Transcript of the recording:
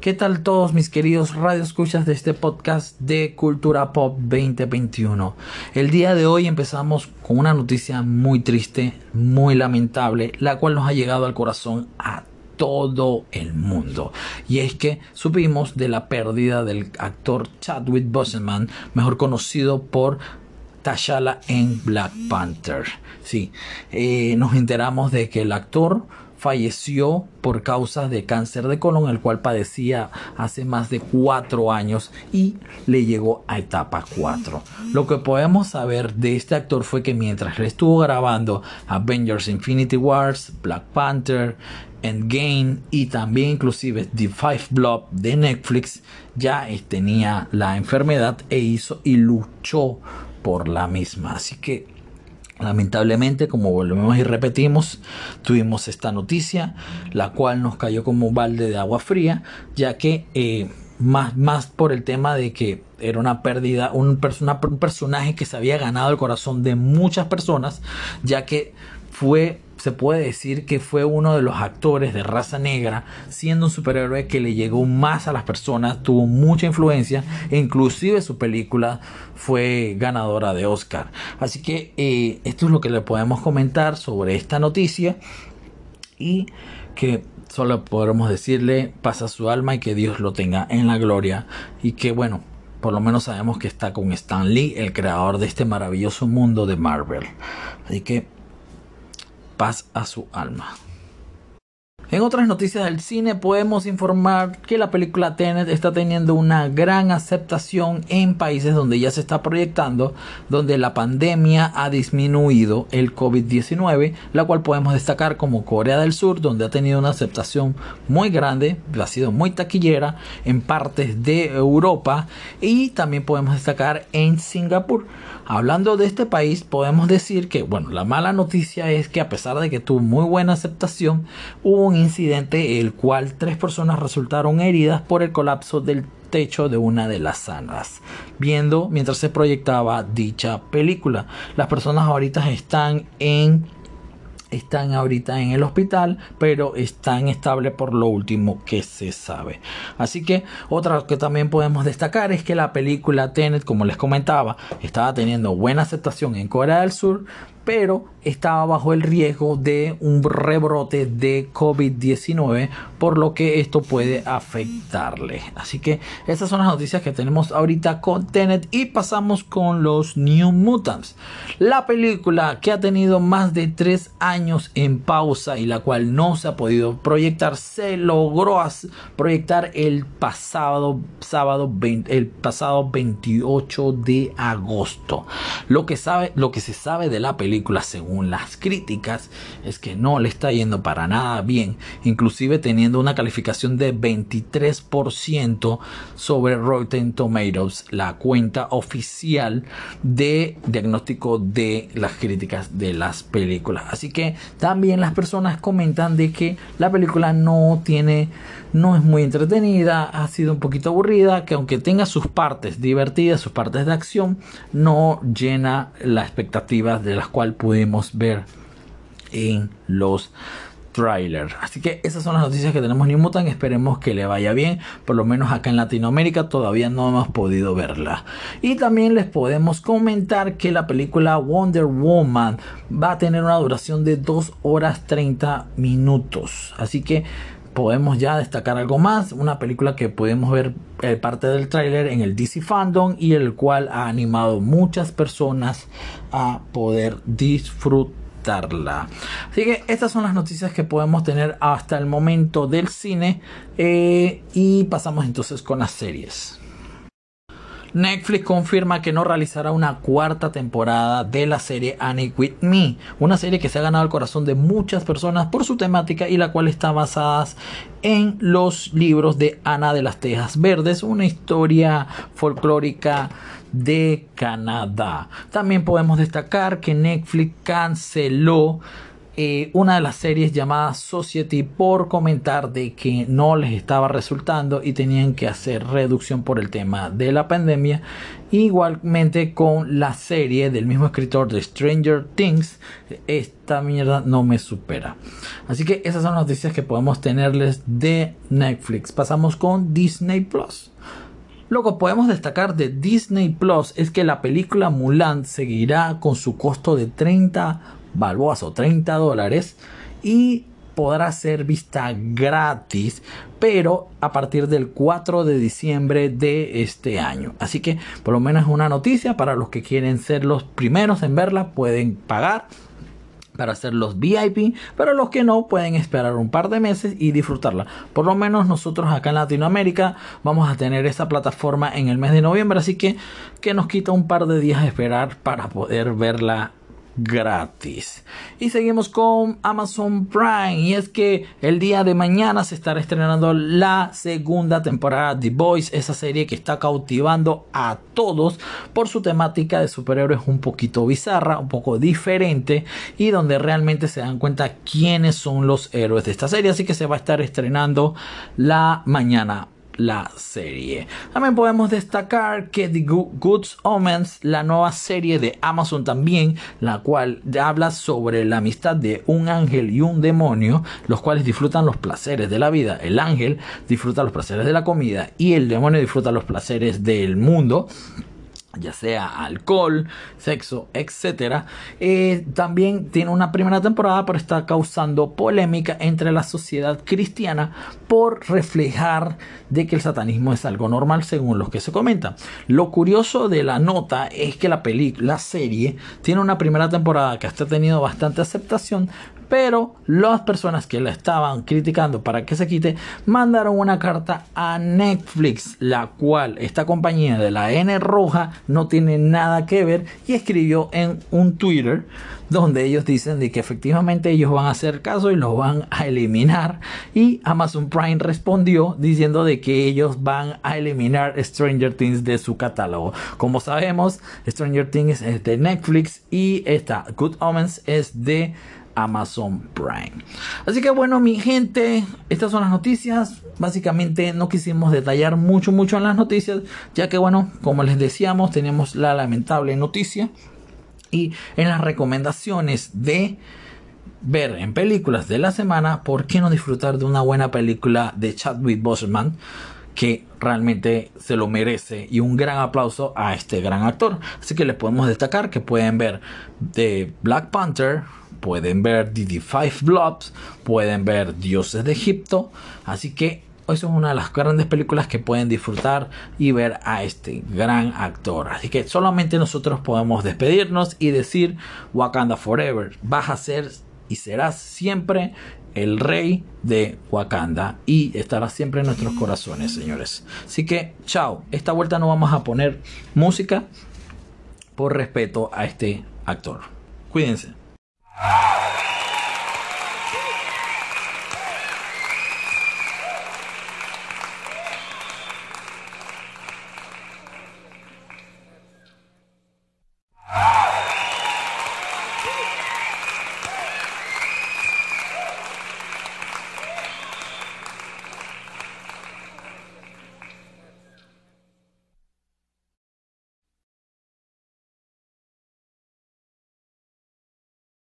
¿Qué tal todos mis queridos radioescuchas de este podcast de Cultura Pop 2021? El día de hoy empezamos con una noticia muy triste, muy lamentable, la cual nos ha llegado al corazón a todo el mundo. Y es que supimos de la pérdida del actor Chadwick Boseman, mejor conocido por T'Challa en Black Panther. Sí, eh, nos enteramos de que el actor falleció por causa de cáncer de colon, el cual padecía hace más de cuatro años y le llegó a etapa 4. Lo que podemos saber de este actor fue que mientras le estuvo grabando Avengers Infinity Wars, Black Panther, Endgame y también inclusive The Five Blood de Netflix, ya tenía la enfermedad e hizo y luchó por la misma. Así que Lamentablemente, como volvemos y repetimos, tuvimos esta noticia, la cual nos cayó como un balde de agua fría, ya que eh, más, más por el tema de que era una pérdida, un, un personaje que se había ganado el corazón de muchas personas, ya que fue se puede decir que fue uno de los actores de raza negra, siendo un superhéroe que le llegó más a las personas, tuvo mucha influencia e inclusive su película fue ganadora de Oscar. Así que eh, esto es lo que le podemos comentar sobre esta noticia y que solo podremos decirle pasa su alma y que Dios lo tenga en la gloria y que bueno, por lo menos sabemos que está con Stan Lee, el creador de este maravilloso mundo de Marvel. Así que paz a su alma. En otras noticias del cine podemos informar que la película Tenet está teniendo una gran aceptación en países donde ya se está proyectando, donde la pandemia ha disminuido el COVID-19, la cual podemos destacar como Corea del Sur, donde ha tenido una aceptación muy grande, ha sido muy taquillera en partes de Europa y también podemos destacar en Singapur. Hablando de este país, podemos decir que, bueno, la mala noticia es que a pesar de que tuvo muy buena aceptación, hubo un incidente el cual tres personas resultaron heridas por el colapso del techo de una de las salas, viendo mientras se proyectaba dicha película. Las personas ahorita están en están ahorita en el hospital, pero están estables por lo último que se sabe. Así que otra que también podemos destacar es que la película Tenet, como les comentaba, estaba teniendo buena aceptación en Corea del Sur, pero estaba bajo el riesgo de un rebrote de COVID-19, por lo que esto puede afectarle. Así que estas son las noticias que tenemos ahorita con Tenet y pasamos con los New Mutants. La película que ha tenido más de tres años en pausa y la cual no se ha podido proyectar, se logró proyectar el pasado sábado el pasado 28 de agosto. Lo que sabe, lo que se sabe de la película según las críticas es que no le está yendo para nada bien, inclusive teniendo una calificación de 23% sobre Rotten Tomatoes, la cuenta oficial de diagnóstico de las críticas de las películas. Así que también las personas comentan de que la película no tiene no es muy entretenida, ha sido un poquito aburrida, que aunque tenga sus partes divertidas, sus partes de acción, no llena las expectativas de las cuales pudimos ver en los trailers. Así que esas son las noticias que tenemos en Mutant. Esperemos que le vaya bien. Por lo menos acá en Latinoamérica todavía no hemos podido verla. Y también les podemos comentar que la película Wonder Woman va a tener una duración de 2 horas 30 minutos. Así que podemos ya destacar algo más, una película que podemos ver eh, parte del tráiler en el DC Fandom y el cual ha animado muchas personas a poder disfrutarla. Así que estas son las noticias que podemos tener hasta el momento del cine eh, y pasamos entonces con las series. Netflix confirma que no realizará una cuarta temporada de la serie Annie with Me, una serie que se ha ganado el corazón de muchas personas por su temática y la cual está basada en los libros de Ana de las Tejas Verdes, una historia folclórica de Canadá. También podemos destacar que Netflix canceló eh, una de las series llamada Society por comentar de que no les estaba resultando y tenían que hacer reducción por el tema de la pandemia. Igualmente con la serie del mismo escritor de Stranger Things, esta mierda no me supera. Así que esas son las noticias que podemos tenerles de Netflix. Pasamos con Disney Plus. Lo que podemos destacar de Disney Plus es que la película Mulan seguirá con su costo de 30 balboas o 30 dólares y podrá ser vista gratis, pero a partir del 4 de diciembre de este año. Así que por lo menos una noticia para los que quieren ser los primeros en verla, pueden pagar para hacer los VIP, pero los que no pueden esperar un par de meses y disfrutarla. Por lo menos nosotros acá en Latinoamérica vamos a tener esa plataforma en el mes de noviembre, así que que nos quita un par de días esperar para poder verla gratis. Y seguimos con Amazon Prime. Y es que el día de mañana se estará estrenando la segunda temporada de The Boys, esa serie que está cautivando a todos por su temática de superhéroes un poquito bizarra, un poco diferente y donde realmente se dan cuenta quiénes son los héroes de esta serie. Así que se va a estar estrenando la mañana la serie. También podemos destacar que The Good Omens, la nueva serie de Amazon también, la cual habla sobre la amistad de un ángel y un demonio, los cuales disfrutan los placeres de la vida. El ángel disfruta los placeres de la comida y el demonio disfruta los placeres del mundo ya sea alcohol, sexo, etc. Eh, también tiene una primera temporada, pero está causando polémica entre la sociedad cristiana por reflejar de que el satanismo es algo normal según lo que se comenta. Lo curioso de la nota es que la película, la serie, tiene una primera temporada que hasta ha tenido bastante aceptación, pero las personas que la estaban criticando para que se quite mandaron una carta a Netflix, la cual esta compañía de la N roja no tiene nada que ver y escribió en un Twitter donde ellos dicen de que efectivamente ellos van a hacer caso y los van a eliminar y Amazon Prime respondió diciendo de que ellos van a eliminar Stranger Things de su catálogo. Como sabemos, Stranger Things es de Netflix y esta Good Omens es de Amazon Prime. Así que bueno, mi gente, estas son las noticias. Básicamente no quisimos detallar mucho, mucho en las noticias, ya que bueno, como les decíamos, tenemos la lamentable noticia. Y en las recomendaciones de ver en películas de la semana, ¿por qué no disfrutar de una buena película de Chadwick Boseman? que realmente se lo merece y un gran aplauso a este gran actor. Así que les podemos destacar que pueden ver de Black Panther, pueden ver The Five Blobs, pueden ver Dioses de Egipto, así que eso es una de las grandes películas que pueden disfrutar y ver a este gran actor. Así que solamente nosotros podemos despedirnos y decir Wakanda Forever. Vas a ser y serás siempre el rey de Wakanda y estará siempre en nuestros corazones, señores. Así que, chao. Esta vuelta no vamos a poner música por respeto a este actor. Cuídense. Ah!